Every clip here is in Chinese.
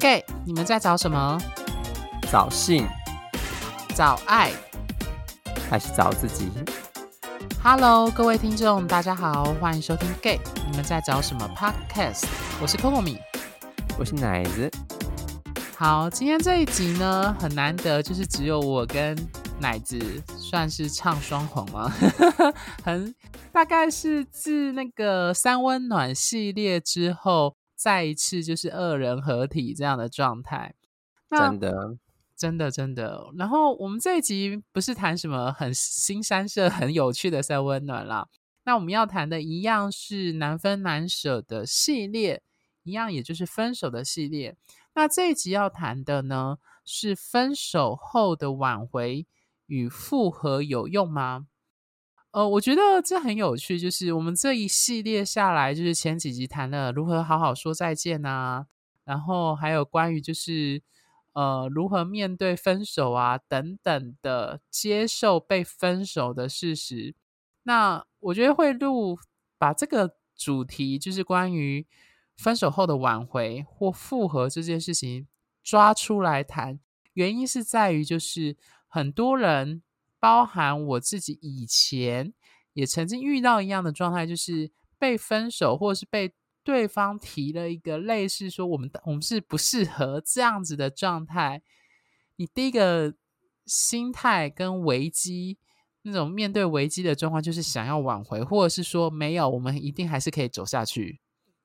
Gay，你们在找什么？找性、找爱，还是找自己？Hello，各位听众，大家好，欢迎收听 Gay，你们在找什么 Podcast？我是 Coco 米，我是奶子。好，今天这一集呢，很难得，就是只有我跟奶子算是唱双簧吗？很大概是自那个三温暖系列之后。再一次就是二人合体这样的状态，真的，真的，真的。然后我们这一集不是谈什么很新三色、很有趣的三温暖啦。那我们要谈的一样是难分难舍的系列，一样也就是分手的系列。那这一集要谈的呢，是分手后的挽回与复合有用吗？呃，我觉得这很有趣，就是我们这一系列下来，就是前几集谈了如何好好说再见啊，然后还有关于就是呃如何面对分手啊等等的，接受被分手的事实。那我觉得会录把这个主题，就是关于分手后的挽回或复合这件事情抓出来谈，原因是在于就是很多人。包含我自己以前也曾经遇到一样的状态，就是被分手，或者是被对方提了一个类似说我们我们是不适合这样子的状态。你第一个心态跟危机那种面对危机的状况，就是想要挽回，或者是说没有，我们一定还是可以走下去。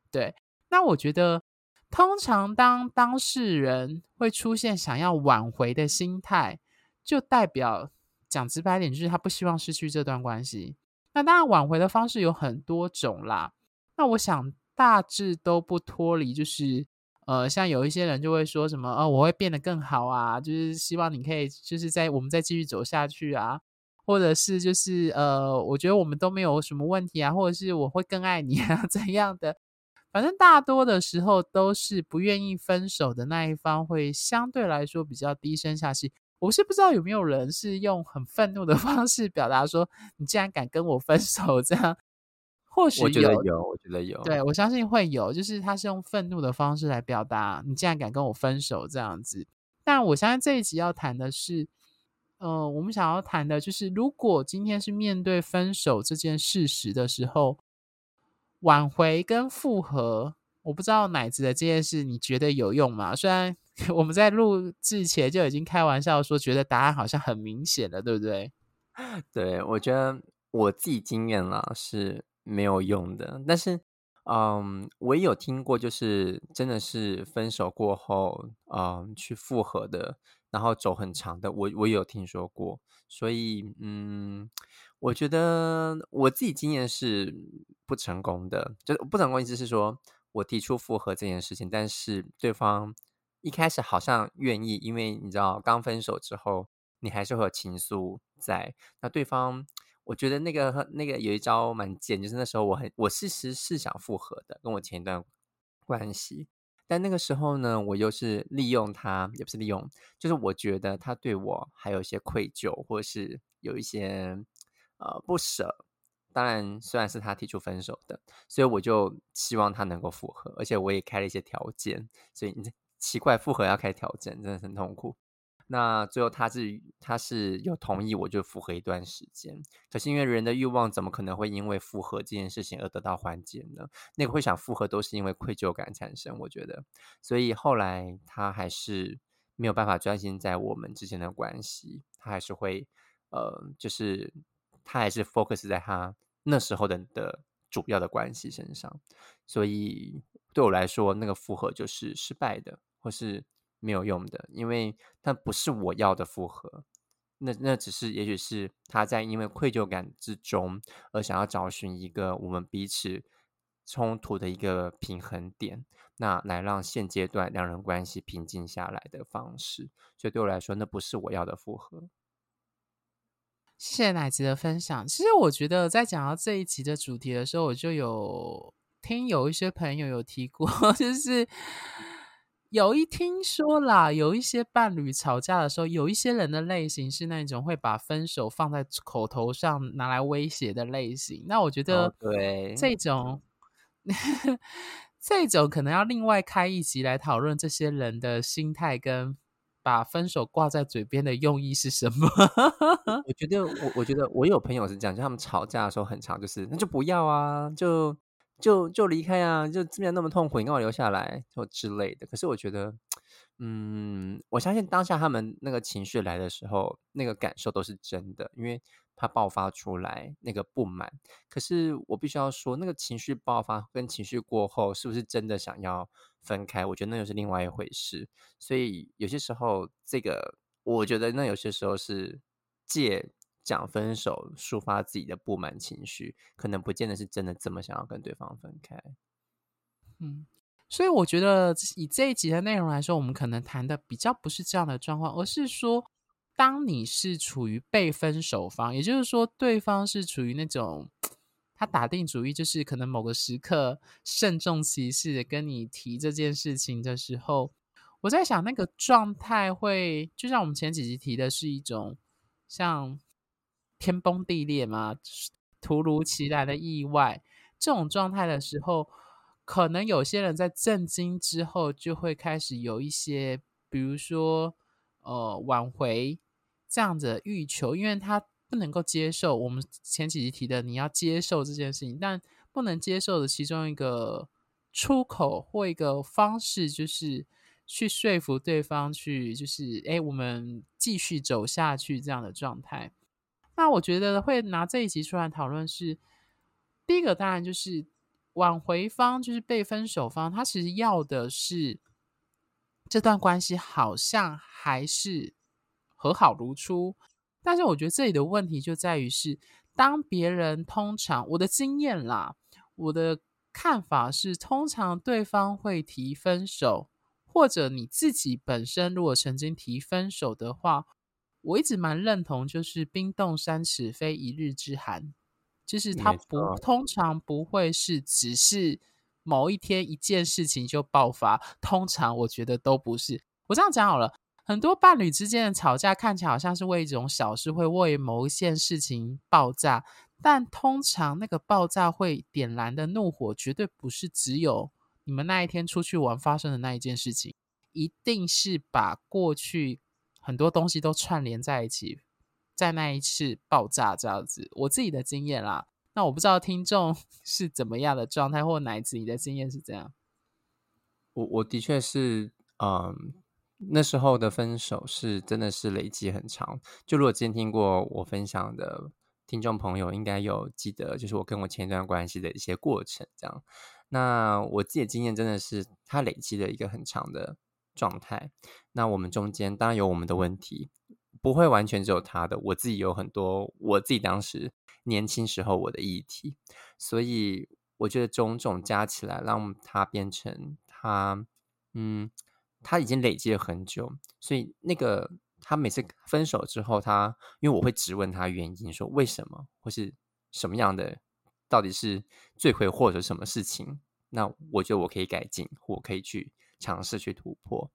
对，那我觉得通常当当事人会出现想要挽回的心态，就代表。讲直白点，就是他不希望失去这段关系。那当然，挽回的方式有很多种啦。那我想大致都不脱离，就是呃，像有一些人就会说什么，呃，我会变得更好啊，就是希望你可以，就是在我们再继续走下去啊，或者是就是呃，我觉得我们都没有什么问题啊，或者是我会更爱你啊，怎样的？反正大多的时候都是不愿意分手的那一方会相对来说比较低声下气。我是不知道有没有人是用很愤怒的 方式表达说，你竟然敢跟我分手这样，或许有，我觉得有，我觉得有，对，我相信会有，就是他是用愤怒的方式来表达，你竟然敢跟我分手这样子。但我相信这一集要谈的是，呃，我们想要谈的就是，如果今天是面对分手这件事实的时候，挽回跟复合，我不知道奶子的这件事你觉得有用吗？虽然。我们在录制前就已经开玩笑说，觉得答案好像很明显了，对不对？对，我觉得我自己经验了是没有用的。但是，嗯，我也有听过，就是真的是分手过后，嗯，去复合的，然后走很长的，我我有听说过。所以，嗯，我觉得我自己经验是不成功的。就是不成功意思是说我提出复合这件事情，但是对方。一开始好像愿意，因为你知道，刚分手之后，你还是会有情愫在。那对方，我觉得那个那个有一招蛮贱，就是那时候我很，我其实是想复合的，跟我前一段关系。但那个时候呢，我又是利用他，也不是利用，就是我觉得他对我还有一些愧疚，或是有一些呃不舍。当然，虽然是他提出分手的，所以我就希望他能够复合，而且我也开了一些条件，所以。奇怪，复合要开调整，真的很痛苦。那最后他是他是有同意，我就复合一段时间。可是因为人的欲望怎么可能会因为复合这件事情而得到缓解呢？那个会想复合都是因为愧疚感产生，我觉得。所以后来他还是没有办法专心在我们之间的关系，他还是会呃，就是他还是 focus 在他那时候的的主要的关系身上。所以对我来说，那个复合就是失败的。或是没有用的，因为它不是我要的复合，那那只是也许是他在因为愧疚感之中而想要找寻一个我们彼此冲突的一个平衡点，那来让现阶段两人关系平静下来的方式。所以对我来说，那不是我要的复合。谢谢奶子的分享。其实我觉得在讲到这一集的主题的时候，我就有听有一些朋友有提过，就是。有一听说啦，有一些伴侣吵架的时候，有一些人的类型是那种会把分手放在口头上拿来威胁的类型。那我觉得，对这种、哦、这种可能要另外开一集来讨论这些人的心态跟把分手挂在嘴边的用意是什么？我觉得我我觉得我有朋友是这样，就他们吵架的时候很长，就是那就不要啊，就就就离开啊，就这边那么痛苦，你给我留下来，就之类的。可是我觉得，嗯，我相信当下他们那个情绪来的时候，那个感受都是真的，因为。他爆发出来那个不满，可是我必须要说，那个情绪爆发跟情绪过后，是不是真的想要分开？我觉得那又是另外一回事。所以有些时候，这个我觉得那有些时候是借讲分手抒发自己的不满情绪，可能不见得是真的这么想要跟对方分开。嗯，所以我觉得以这一集的内容来说，我们可能谈的比较不是这样的状况，而是说。当你是处于被分手方，也就是说，对方是处于那种他打定主意，就是可能某个时刻慎重其事的跟你提这件事情的时候，我在想那个状态会，就像我们前几集提的是一种像天崩地裂嘛，突如其来的意外这种状态的时候，可能有些人在震惊之后就会开始有一些，比如说呃挽回。这样子的欲求，因为他不能够接受我们前几集提的，你要接受这件事情，但不能接受的其中一个出口或一个方式，就是去说服对方去，就是哎，我们继续走下去这样的状态。那我觉得会拿这一集出来讨论是，第一个当然就是挽回方，就是被分手方，他其实要的是这段关系好像还是。和好如初，但是我觉得这里的问题就在于是，当别人通常我的经验啦，我的看法是，通常对方会提分手，或者你自己本身如果曾经提分手的话，我一直蛮认同，就是冰冻三尺非一日之寒，就是它不通常不会是只是某一天一件事情就爆发，通常我觉得都不是。我这样讲好了。很多伴侣之间的吵架看起来好像是为一种小事，会为某一件事情爆炸，但通常那个爆炸会点燃的怒火，绝对不是只有你们那一天出去玩发生的那一件事情，一定是把过去很多东西都串联在一起，在那一次爆炸这样子。我自己的经验啦，那我不知道听众 是怎么样的状态，或乃至你的经验是这样。我我的确是，嗯。那时候的分手是真的是累积很长，就如果之前听过我分享的听众朋友，应该有记得，就是我跟我前一段关系的一些过程。这样，那我自己的经验真的是，它累积了一个很长的状态。那我们中间当然有我们的问题，不会完全只有他的，我自己有很多我自己当时年轻时候我的议题，所以我觉得种种加起来，让他变成他，嗯。他已经累积了很久，所以那个他每次分手之后，他因为我会质问他原因，说为什么或是什么样的，到底是罪魁祸首什么事情？那我觉得我可以改进，我可以去尝试去突破。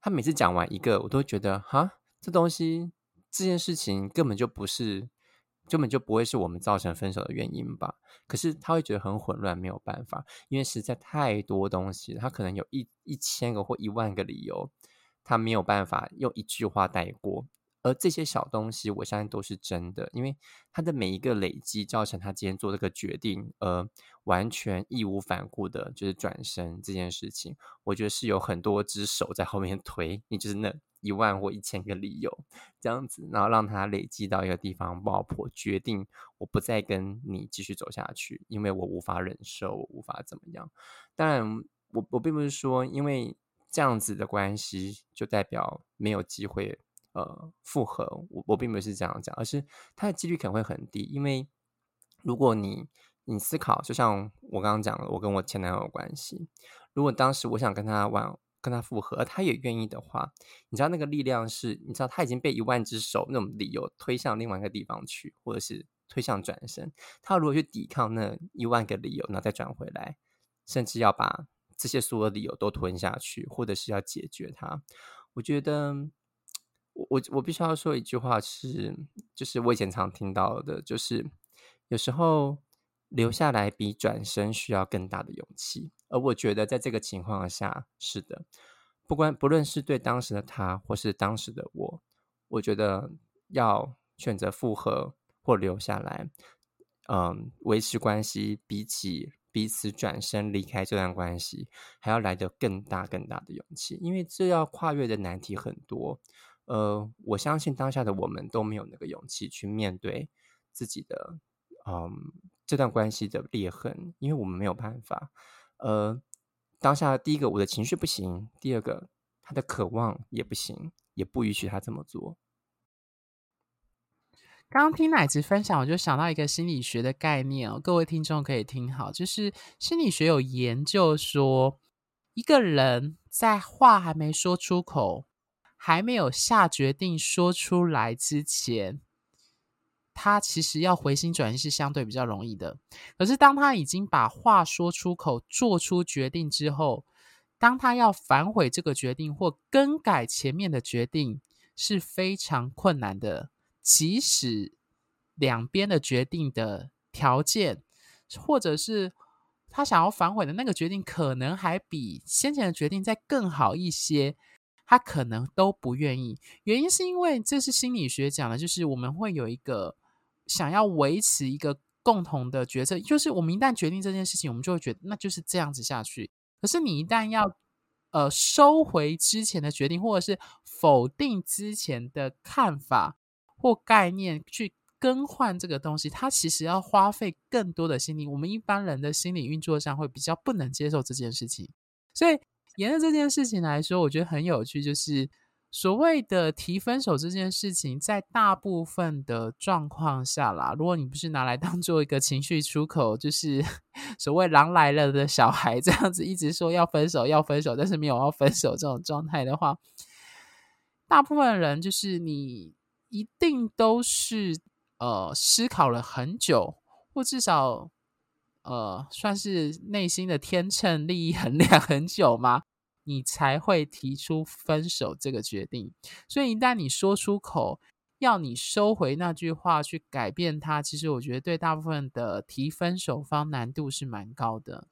他每次讲完一个，我都觉得哈，这东西这件事情根本就不是。根本就不会是我们造成分手的原因吧？可是他会觉得很混乱，没有办法，因为实在太多东西，他可能有一一千个或一万个理由，他没有办法用一句话带过。而这些小东西，我相信都是真的，因为他的每一个累积，造成他今天做这个决定，而完全义无反顾的，就是转身这件事情，我觉得是有很多只手在后面推，你就是那一万或一千个理由，这样子，然后让他累积到一个地方爆破，决定我不再跟你继续走下去，因为我无法忍受，我无法怎么样。当然，我我并不是说，因为这样子的关系就代表没有机会。呃，复合，我我并不是这样讲，而是它的几率可能会很低，因为如果你你思考，就像我刚刚讲的，我跟我前男友的关系，如果当时我想跟他玩，跟他复合，他也愿意的话，你知道那个力量是，你知道他已经被一万只手那种理由推向另外一个地方去，或者是推向转身，他如果去抵抗那一万个理由，然后再转回来，甚至要把这些所有理由都吞下去，或者是要解决它，我觉得。我我必须要说一句话是，就是我以前常听到的，就是有时候留下来比转身需要更大的勇气。而我觉得，在这个情况下，是的，不管不论是对当时的他，或是当时的我，我觉得要选择复合或留下来，嗯，维持关系，比起彼此转身离开这段关系，还要来得更大更大的勇气，因为这要跨越的难题很多。呃，我相信当下的我们都没有那个勇气去面对自己的，嗯，这段关系的裂痕，因为我们没有办法。呃，当下第一个，我的情绪不行；第二个，他的渴望也不行，也不允许他这么做。刚刚听奶子分享，我就想到一个心理学的概念哦，各位听众可以听好，就是心理学有研究说，一个人在话还没说出口，还没有下决定说出来之前。他其实要回心转意是相对比较容易的，可是当他已经把话说出口、做出决定之后，当他要反悔这个决定或更改前面的决定是非常困难的。即使两边的决定的条件，或者是他想要反悔的那个决定，可能还比先前的决定再更好一些，他可能都不愿意。原因是因为这是心理学讲的，就是我们会有一个。想要维持一个共同的决策，就是我们一旦决定这件事情，我们就会觉得那就是这样子下去。可是你一旦要呃收回之前的决定，或者是否定之前的看法或概念，去更换这个东西，它其实要花费更多的心力。我们一般人的心理运作上会比较不能接受这件事情，所以沿着这件事情来说，我觉得很有趣，就是。所谓的提分手这件事情，在大部分的状况下啦，如果你不是拿来当做一个情绪出口，就是 所谓“狼来了”的小孩这样子，一直说要分手要分手，但是没有要分手这种状态的话，大部分人就是你一定都是呃思考了很久，或至少呃算是内心的天秤利益衡量很久吗？你才会提出分手这个决定，所以一旦你说出口，要你收回那句话去改变它，其实我觉得对大部分的提分手方难度是蛮高的。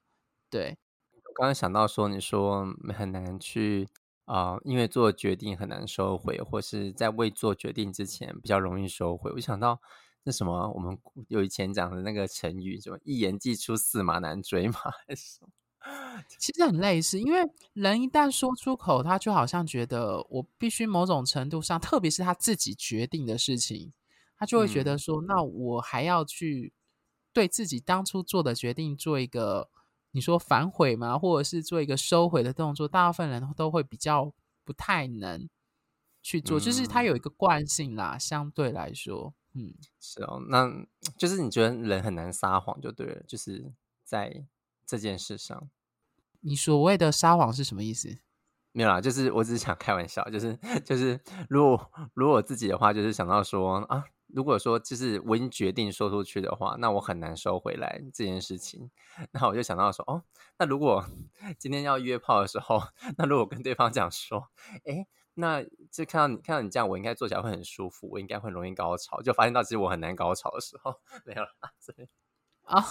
对，我刚刚想到说，你说很难去啊、因为做决定很难收回，或是在未做决定之前比较容易收回。我想到那什么，我们有以前讲的那个成语，什么一言既出，驷马难追嘛，还是什么？其实很类似，因为人一旦说出口，他就好像觉得我必须某种程度上，特别是他自己决定的事情，他就会觉得说，嗯、那我还要去对自己当初做的决定做一个你说反悔吗？或者是做一个收回的动作？大部分人都会比较不太能去做，嗯、就是他有一个惯性啦，相对来说，嗯，是哦，那就是你觉得人很难撒谎就对了，就是在这件事上。你所谓的撒谎是什么意思？没有啦，就是我只是想开玩笑，就是就是，如果如果我自己的话，就是想到说啊，如果说就是我已经决定说出去的话，那我很难收回来这件事情。那我就想到说，哦，那如果 今天要约炮的时候，那如果跟对方讲说，哎，那就看到你看到你这样，我应该坐起来会很舒服，我应该会容易高潮，就发现到其实我很难高潮的时候，没有了，所以啊。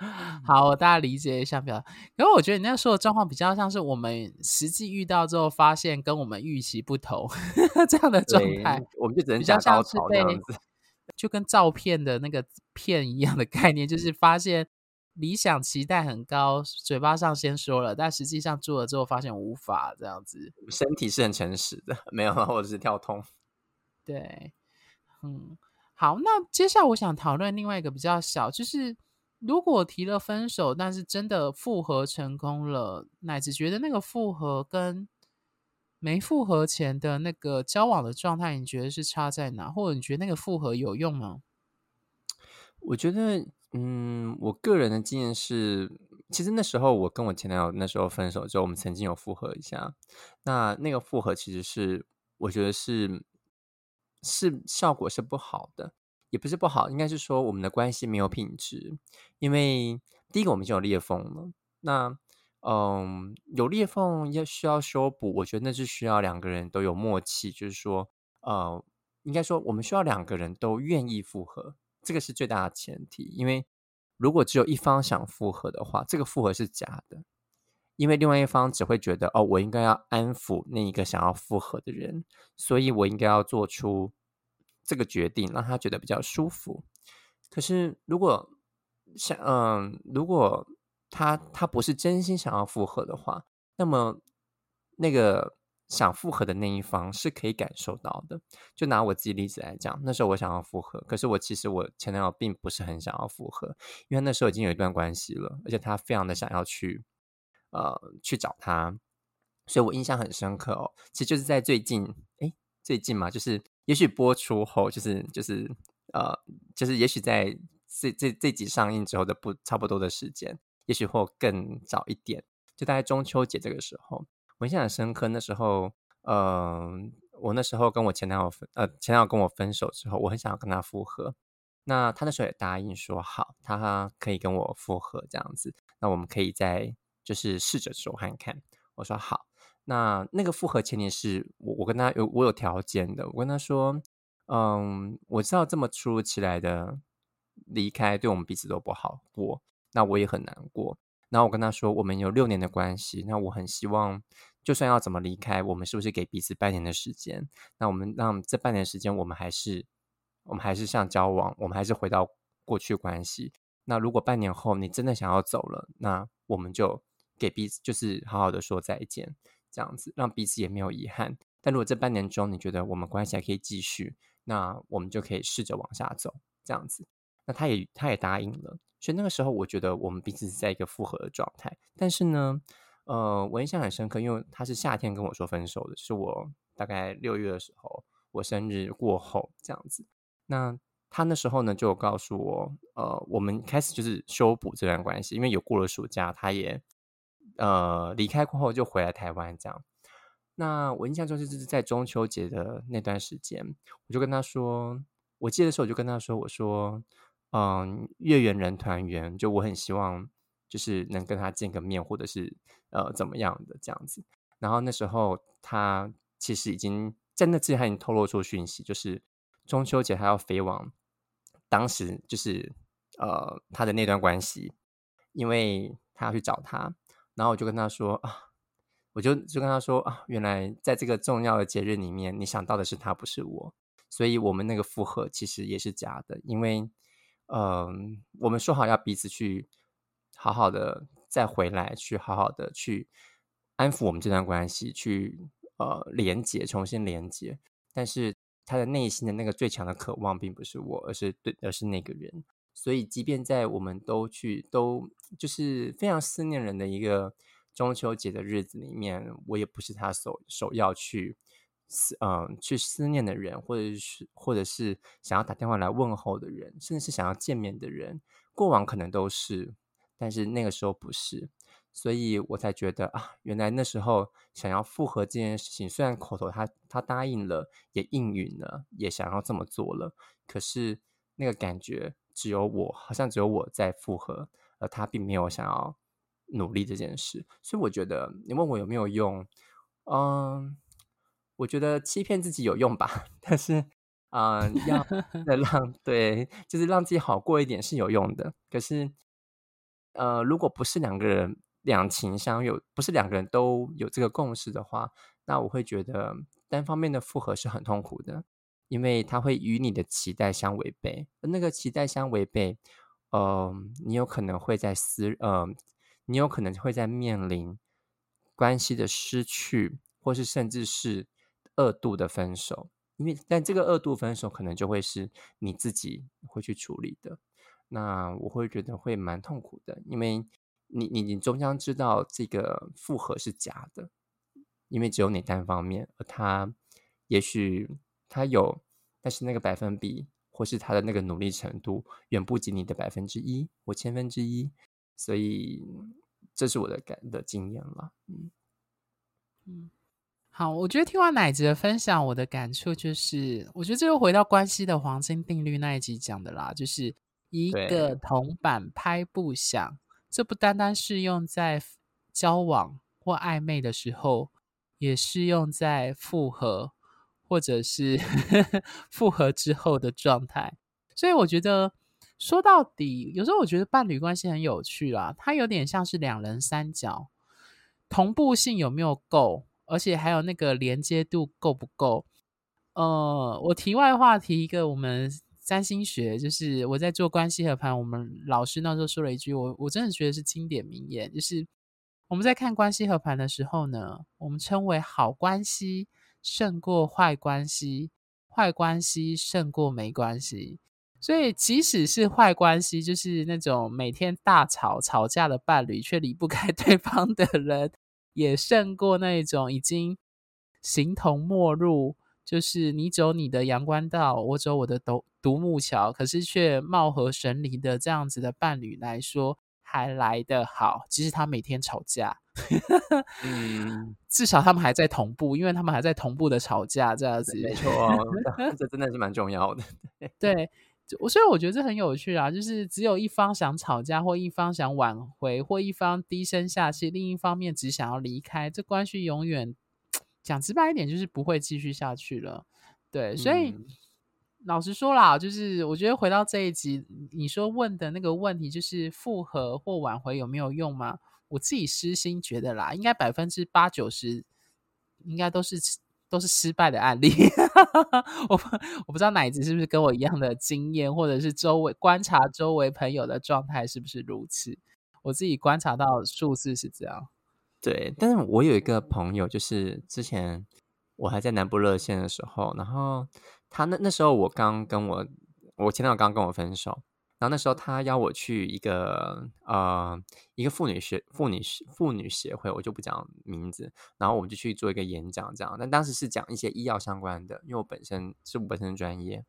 好，我大家理解一下，不要。因为我觉得你那时候的状况比较像是我们实际遇到之后，发现跟我们预期不同 这样的状态。我们就只能讲高潮这样子，就跟照片的那个片一样的概念，就是发现理想期待很高，嘴巴上先说了，但实际上做了之后发现无法这样子。身体是很诚实的，没有，或者是跳痛。对，嗯，好，那接下来我想讨论另外一个比较小，就是。如果提了分手，但是真的复合成功了，乃至觉得那个复合跟没复合前的那个交往的状态，你觉得是差在哪？或者你觉得那个复合有用吗？我觉得，嗯，我个人的经验是，其实那时候我跟我前男友那时候分手之后，我们曾经有复合一下。那那个复合其实是，我觉得是是效果是不好的。也不是不好，应该是说我们的关系没有品质。因为第一个，我们已经有裂缝了。那，嗯，有裂缝要需要修补，我觉得那是需要两个人都有默契。就是说，呃，应该说我们需要两个人都愿意复合，这个是最大的前提。因为如果只有一方想复合的话，这个复合是假的，因为另外一方只会觉得哦，我应该要安抚那一个想要复合的人，所以我应该要做出这个决定，让他觉得比较舒服。可是如果想嗯，如果他他不是真心想要复合的话，那么那个。想复合的那一方是可以感受到的。就拿我自己例子来讲，那时候我想要复合，可是我其实我前男友并不是很想要复合，因为那时候已经有一段关系了，而且他非常的想要去呃去找他，所以我印象很深刻哦。其实就是在最近，诶，最近嘛，就是也许播出后，就是就是呃，就是也许在这这这集上映之后的不差不多的时间，也许或更早一点，就大概中秋节这个时候。我印象很深刻，那时候，呃，我那时候跟我前男友分，呃，前男友跟我分手之后，我很想要跟他复合。那他那时候也答应说好，他可以跟我复合这样子。那我们可以再就是试着说看看。我说好。那那个复合前提是我我跟他有我有条件的。我跟他说，嗯，我知道这么突如其来的离开对我们彼此都不好过，那我也很难过。然后我跟他说，我们有六年的关系，那我很希望，就算要怎么离开，我们是不是给彼此半年的时间？那我们让这半年时间，我们还是，我们还是像交往，我们还是回到过去关系。那如果半年后你真的想要走了，那我们就给彼此，就是好好的说再见，这样子让彼此也没有遗憾。但如果这半年中你觉得我们关系还可以继续，那我们就可以试着往下走，这样子。那他也他也答应了。所以那个时候，我觉得我们彼此是在一个复合的状态。但是呢，呃，我印象很深刻，因为他是夏天跟我说分手的，是我大概六月的时候，我生日过后这样子。那他那时候呢，就告诉我，呃，我们开始就是修补这段关系，因为有过了暑假，他也呃离开过后就回来台湾这样。那我印象中就是在中秋节的那段时间，我就跟他说，我记得时候我就跟他说，我说。嗯，月圆人团圆，就我很希望，就是能跟他见个面，或者是呃怎么样的这样子。然后那时候他其实已经在那之前，已经透露出讯息，就是中秋节他要飞往当时就是呃他的那段关系，因为他要去找他。然后我就跟他说啊，我就就跟他说啊，原来在这个重要的节日里面，你想到的是他，不是我，所以我们那个复合其实也是假的，因为。嗯，我们说好要彼此去好好的再回来，去好好的去安抚我们这段关系，去呃连接，重新连接。但是他的内心的那个最强的渴望，并不是我，而是对，而是那个人。所以，即便在我们都去都就是非常思念人的一个中秋节的日子里面，我也不是他首首要去。思嗯，去思念的人，或者是或者是想要打电话来问候的人，甚至是想要见面的人，过往可能都是，但是那个时候不是，所以我才觉得啊，原来那时候想要复合这件事情，虽然口头他他答应了，也应允了，也想要这么做了，可是那个感觉只有我，好像只有我在复合，而他并没有想要努力这件事，所以我觉得你问我有没有用，嗯。我觉得欺骗自己有用吧，但是，啊、呃，要让 对，就是让自己好过一点是有用的。可是，呃，如果不是两个人两情相悦，不是两个人都有这个共识的话，那我会觉得单方面的复合是很痛苦的，因为它会与你的期待相违背。那个期待相违背，呃，你有可能会在思，呃，你有可能会在面临关系的失去，或是甚至是。二度的分手，因为但这个二度分手可能就会是你自己会去处理的，那我会觉得会蛮痛苦的，因为你你你终将知道这个复合是假的，因为只有你单方面，而他也许他有，但是那个百分比或是他的那个努力程度远不及你的百分之一或千分之一，所以这是我的感的经验了，嗯。嗯。好，我觉得听完奶子的分享，我的感触就是，我觉得这又回到关系的黄金定律那一集讲的啦，就是一个铜板拍不响，这不单单适用在交往或暧昧的时候，也适用在复合或者是 复合之后的状态。所以我觉得说到底，有时候我觉得伴侣关系很有趣啦，它有点像是两人三角，同步性有没有够，而且还有那个连接度够不够。呃，我题外话提一个，我们占星学就是我在做关系和盘，我们老师那时候说了一句，我我真的觉得是经典名言，就是。我们在看关系和盘的时候呢，我们称为好关系胜过坏关系，坏关系胜过没关系。所以，即使是坏关系，就是那种每天大吵吵架的伴侣，却离不开 对方的人，也胜过那种已经形同陌路，就是你走你的阳关道，我走我的独独木桥，可是却貌合神离的这样子的伴侣来说。还来得好，即使他每天吵架，嗯，至少他们还在同步，因为他们还在同步的吵架，这样子没错 哦，这真的是蛮重要的。对，我所以我觉得这很有趣啊，就是只有一方想吵架，或一方想挽回，或一方低声下气，另一方面只想要离开，这关系永远讲直白一点，就是不会继续下去了。对，所以。嗯老实说啦，就是我觉得回到这一集，你说问的那个问题，就是复合或挽回有没有用吗？我自己私心觉得啦，应该百分之八九十，应该都是都是失败的案例。我我不知道奶子是不是跟我一样的经验，或者是周围观察周围朋友的状态是不是如此？我自己观察到数字是这样。对，但是我有一个朋友，就是之前我还在南部热线的时候，然后。他那那时候我刚跟我我前男友刚跟我分手，然后那时候他邀我去一个呃一个妇女学妇女妇女协会，我就不讲名字，然后我们就去做一个演讲，这样。但当时是讲一些医药相关的，因为我本身是我本身的专业。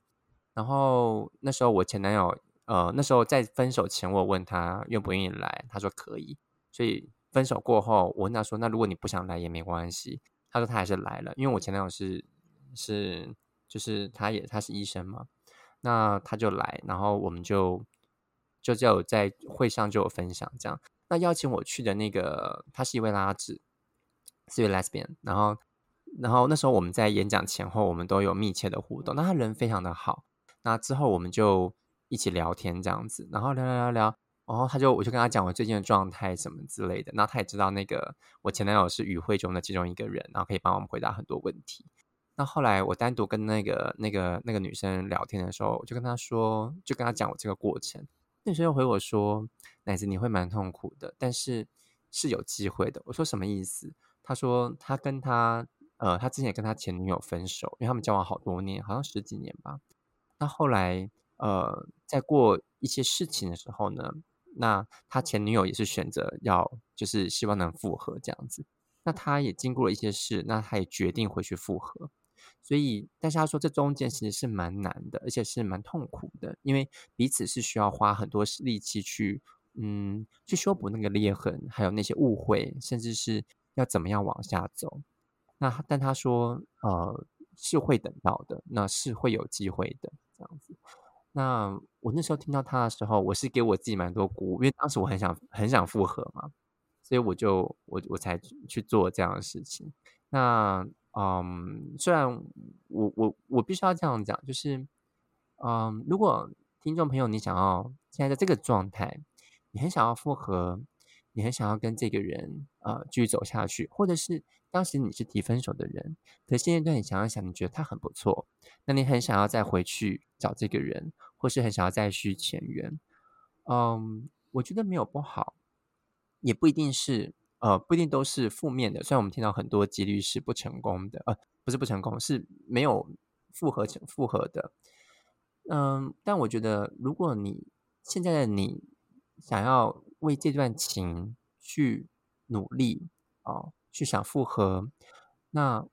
然后那时候我前男友呃那时候在分手前，我问他愿不愿意来，他说可以。所以分手过后，我问他说，那如果你不想来也没关系，他说他还是来了，因为我前男友是是。就是他也他是医生嘛，那他就来，然后我们就就就有在会上就有分享这样。那邀请我去的那个，他是一位拉子，是一位 lesbian。然后然后那时候我们在演讲前后，我们都有密切的互动。那他人非常的好。那之后我们就一起聊天这样子，然后聊聊聊聊，然后他就我就跟他讲我最近的状态什么之类的。那他也知道那个我前男友是与会中的其中一个人，然后可以帮我们回答很多问题。那后来我单独跟那个那个那个女生聊天的时候，我就跟她说，就跟她讲我这个过程。那女生又回我说：“奶子，你会蛮痛苦的，但是是有机会的。”我说什么意思？她说她跟她呃，她之前也跟她前女友分手，因为他们交往好多年，好像十几年吧。那后来呃，在过一些事情的时候呢，那他前女友也是选择要，就是希望能复合这样子。那他也经过了一些事，那他也决定回去复合。所以，但是他说这中间其实是蛮难的，而且是蛮痛苦的，因为彼此是需要花很多力气去，嗯，去修补那个裂痕，还有那些误会，甚至是要怎么样往下走。那但他说，呃，是会等到的，那是会有机会的，这样子。那我那时候听到他的时候，我是给我自己蛮多鼓舞，因为当时我很想很想复合嘛，所以我就我我才去做这样的事情。那。嗯，虽然我我我必须要这样讲，就是，嗯，如果听众朋友你想要现在在这个状态，你很想要复合，你很想要跟这个人呃继续走下去，或者是当时你是提分手的人，可是现在你想一想，你觉得他很不错，那你很想要再回去找这个人，或是很想要再续前缘，嗯，我觉得没有不好，也不一定是。呃，不一定都是负面的。虽然我们听到很多几率是不成功的，呃，不是不成功，是没有复合成复合的。嗯、但我觉得，如果你现在的你想要为这段情去努力哦、去想复合，那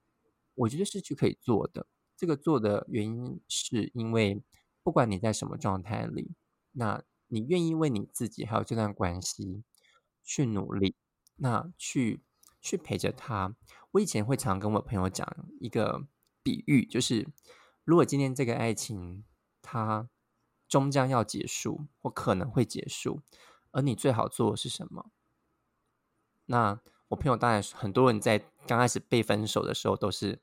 我觉得是去可以做的。这个做的原因是因为，不管你在什么状态里，那你愿意为你自己还有这段关系去努力。那去去陪着他。我以前会常跟我朋友讲一个比喻，就是如果今天这个爱情它终将要结束，或可能会结束，而你最好做的是什么？那我朋友当然很多人在刚开始被分手的时候都是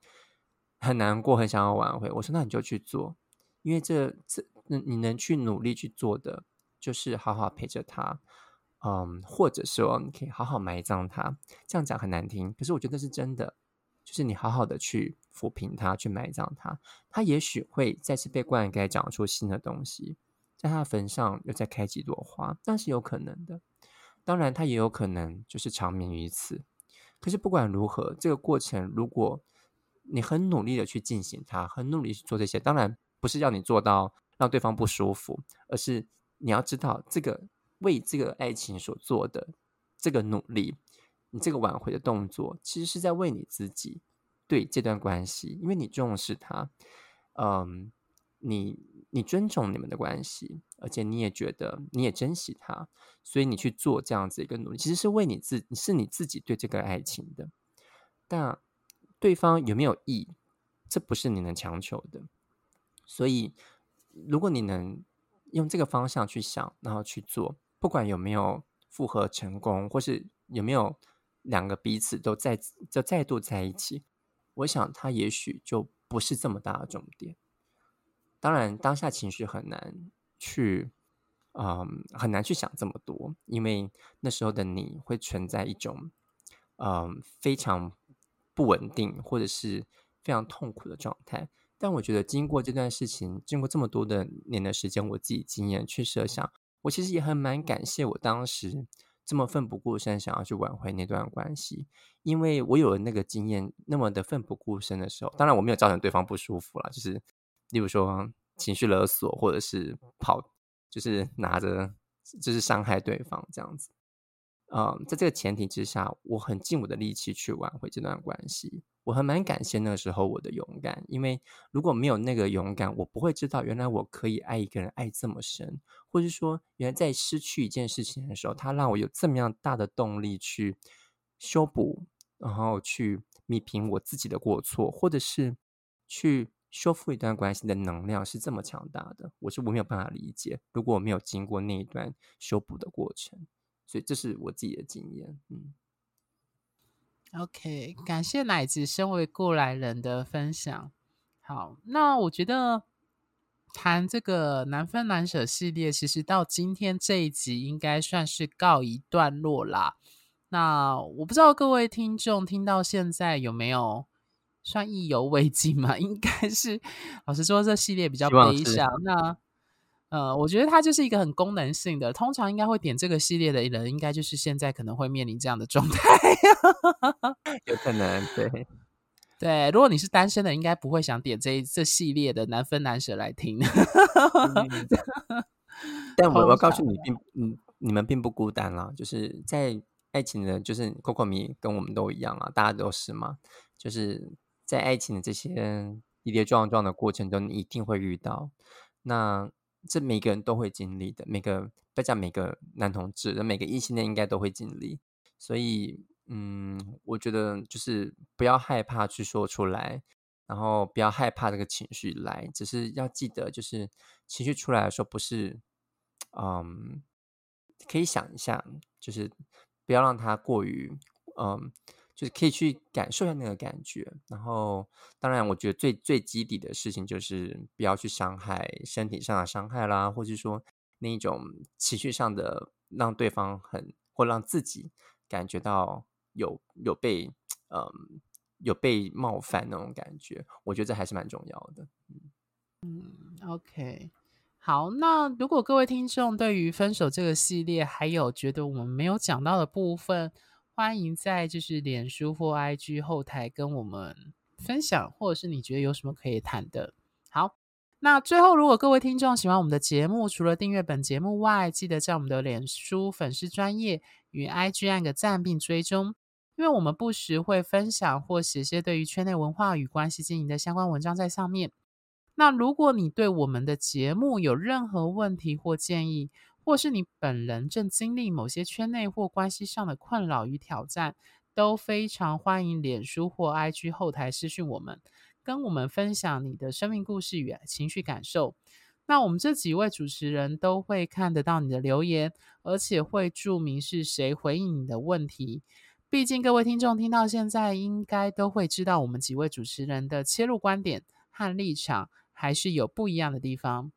很难过，很想要挽回。我说那你就去做，因为这这你能去努力去做的，就是好好陪着他，嗯，或者说你可以好好埋葬他。这样讲很难听，可是我觉得是真的，就是你好好的去抚平它，去埋葬它，它也许会再次被灌溉，长出新的东西，在他的坟上又再开几朵花，那是有可能的。当然，他也有可能就是长眠于此。可是不管如何，这个过程，如果你很努力的去进行它，很努力去做这些，当然不是要你做到让对方不舒服，而是你要知道，这个为这个爱情所做的这个努力，你这个挽回的动作，其实是在为你自己，对这段关系，因为你重视它，嗯，你你尊重你们的关系，而且你也觉得你也珍惜它，所以你去做这样子一个努力，其实是为你自，是你自己对这个爱情的，但。对方有没有意，这不是你能强求的。所以，如果你能用这个方向去想，然后去做，不管有没有复合成功，或是有没有两个彼此都再就再度在一起，我想他也许就不是这么大的重点。当然，当下情绪很难去，嗯，很难去想这么多，因为那时候的你会存在一种，嗯，非常。不稳定，或者是非常痛苦的状态。但我觉得，经过这段事情，经过这么多的年的时间，我自己经验去设想，我其实也很蛮感谢我当时这么奋不顾身想要去挽回那段关系，因为我有了那个经验，那么的奋不顾身的时候，当然我没有造成对方不舒服了，就是例如说情绪勒索，或者是跑，就是拿着就是伤害对方这样子。嗯，在这个前提之下，我很尽我的力气去挽回这段关系。我还蛮感谢那个时候我的勇敢，因为如果没有那个勇敢，我不会知道原来我可以爱一个人爱这么深，或者说原来在失去一件事情的时候，他让我有这么样大的动力去修补，然后去弥平我自己的过错，或者是去修复一段关系的能量是这么强大的，我是我没有办法理解，如果我没有经过那一段修补的过程。所以这是我自己的经验，嗯。OK，感谢奶子身为过来人的分享。好，那我觉得谈这个难分难舍系列，其实到今天这一集应该算是告一段落啦。那我不知道各位听众听到现在有没有算意犹未尽嘛？应该是，老实说，这系列比较悲伤。那呃，我觉得它就是一个很功能性的，通常应该会点这个系列的人，应该就是现在可能会面临这样的状态。有可能，对 对。如果你是单身的，应该不会想点这这系列的难分难舍来听。嗯、但我要告诉你，并嗯，你们并不孤单啦，就是在爱情的，就是 Coco 米跟我们都一样啊，大家都是嘛，就是在爱情的这些跌跌撞撞的过程中，你一定会遇到那。这每个人都会经历的，每个不要讲每个男同志的，每个异性恋应该都会经历。所以，嗯，我觉得就是不要害怕去说出来，然后不要害怕这个情绪来，只是要记得，就是情绪出来的时候，不是，嗯，可以想一下，就是不要让它过于，嗯。就是可以去感受一下那个感觉，然后当然，我觉得最最基底的事情就是不要去伤害身体上的伤害啦，或者说那一种情绪上的让对方很或让自己感觉到有有被嗯有被冒犯那种感觉，我觉得这还是蛮重要的。嗯，OK，好，那如果各位听众对于分手这个系列还有觉得我们没有讲到的部分，欢迎在就是脸书或 IG 后台跟我们分享，或者是你觉得有什么可以谈的。好，那最后如果各位听众喜欢我们的节目，除了订阅本节目外，记得在我们的脸书粉丝专页与 IG 按个赞并追踪，因为我们不时会分享或写些对于圈内文化与关系经营的相关文章在上面。那如果你对我们的节目有任何问题或建议，或是你本人正经历某些圈内或关系上的困扰与挑战，都非常欢迎脸书或 IG 后台私讯我们，跟我们分享你的生命故事与情绪感受。那我们这几位主持人都会看得到你的留言，而且会注明是谁回应你的问题。毕竟各位听众听到现在，应该都会知道我们几位主持人的切入观点和立场还是有不一样的地方。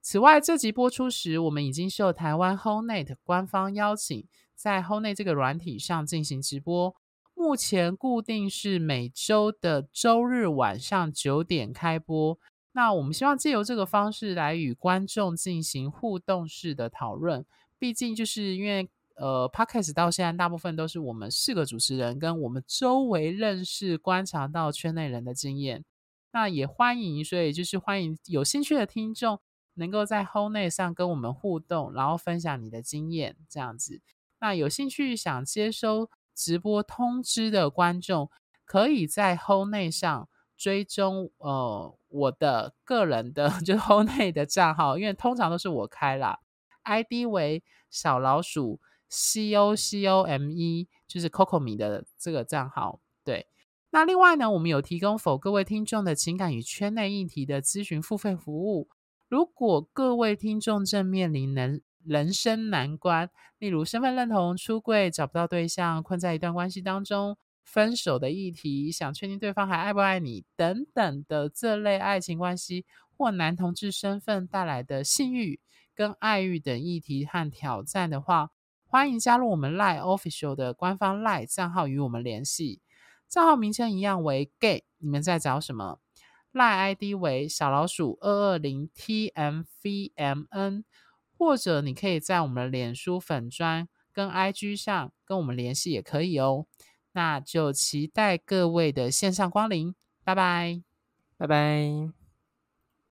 此外，这集播出时，我们已经受台湾 HowNet 官方邀请，在 HowNet 这个软体上进行直播。目前固定是每周的周日晚上九点开播。那我们希望借由这个方式来与观众进行互动式的讨论。毕竟，就是因为呃，Podcast 到现在大部分都是我们四个主持人跟我们周围认识、观察到圈内人的经验。那也欢迎，所以就是欢迎有兴趣的听众。能够在 Hone 上跟我们互动，然后分享你的经验，这样子。那有兴趣想接收直播通知的观众，可以在 Hone 上追踪呃我的个人的，就是 HowNet 的账号，因为通常都是我开啦，ID 为小老鼠 C O C O M E，就是 Cocomi 的这个账号。对，那另外呢，我们有提供否各位听众的情感与圈内议题的咨询付费服务。如果各位听众正面临人人生难关，例如身份认同、出柜、找不到对象、困在一段关系当中、分手的议题、想确定对方还爱不爱你等等的这类爱情关系或男同志身份带来的性欲跟爱欲等议题和挑战的话，欢迎加入我们 Lie Official 的官方 Lie 账号与我们联系。账号名称一样为 Gay，你们在找什么？赖 ID 为小老鼠二二零 TMVMN，或者你可以在我们的脸书粉砖跟 IG 上跟我们联系也可以哦。那就期待各位的线上光临，拜拜，拜拜。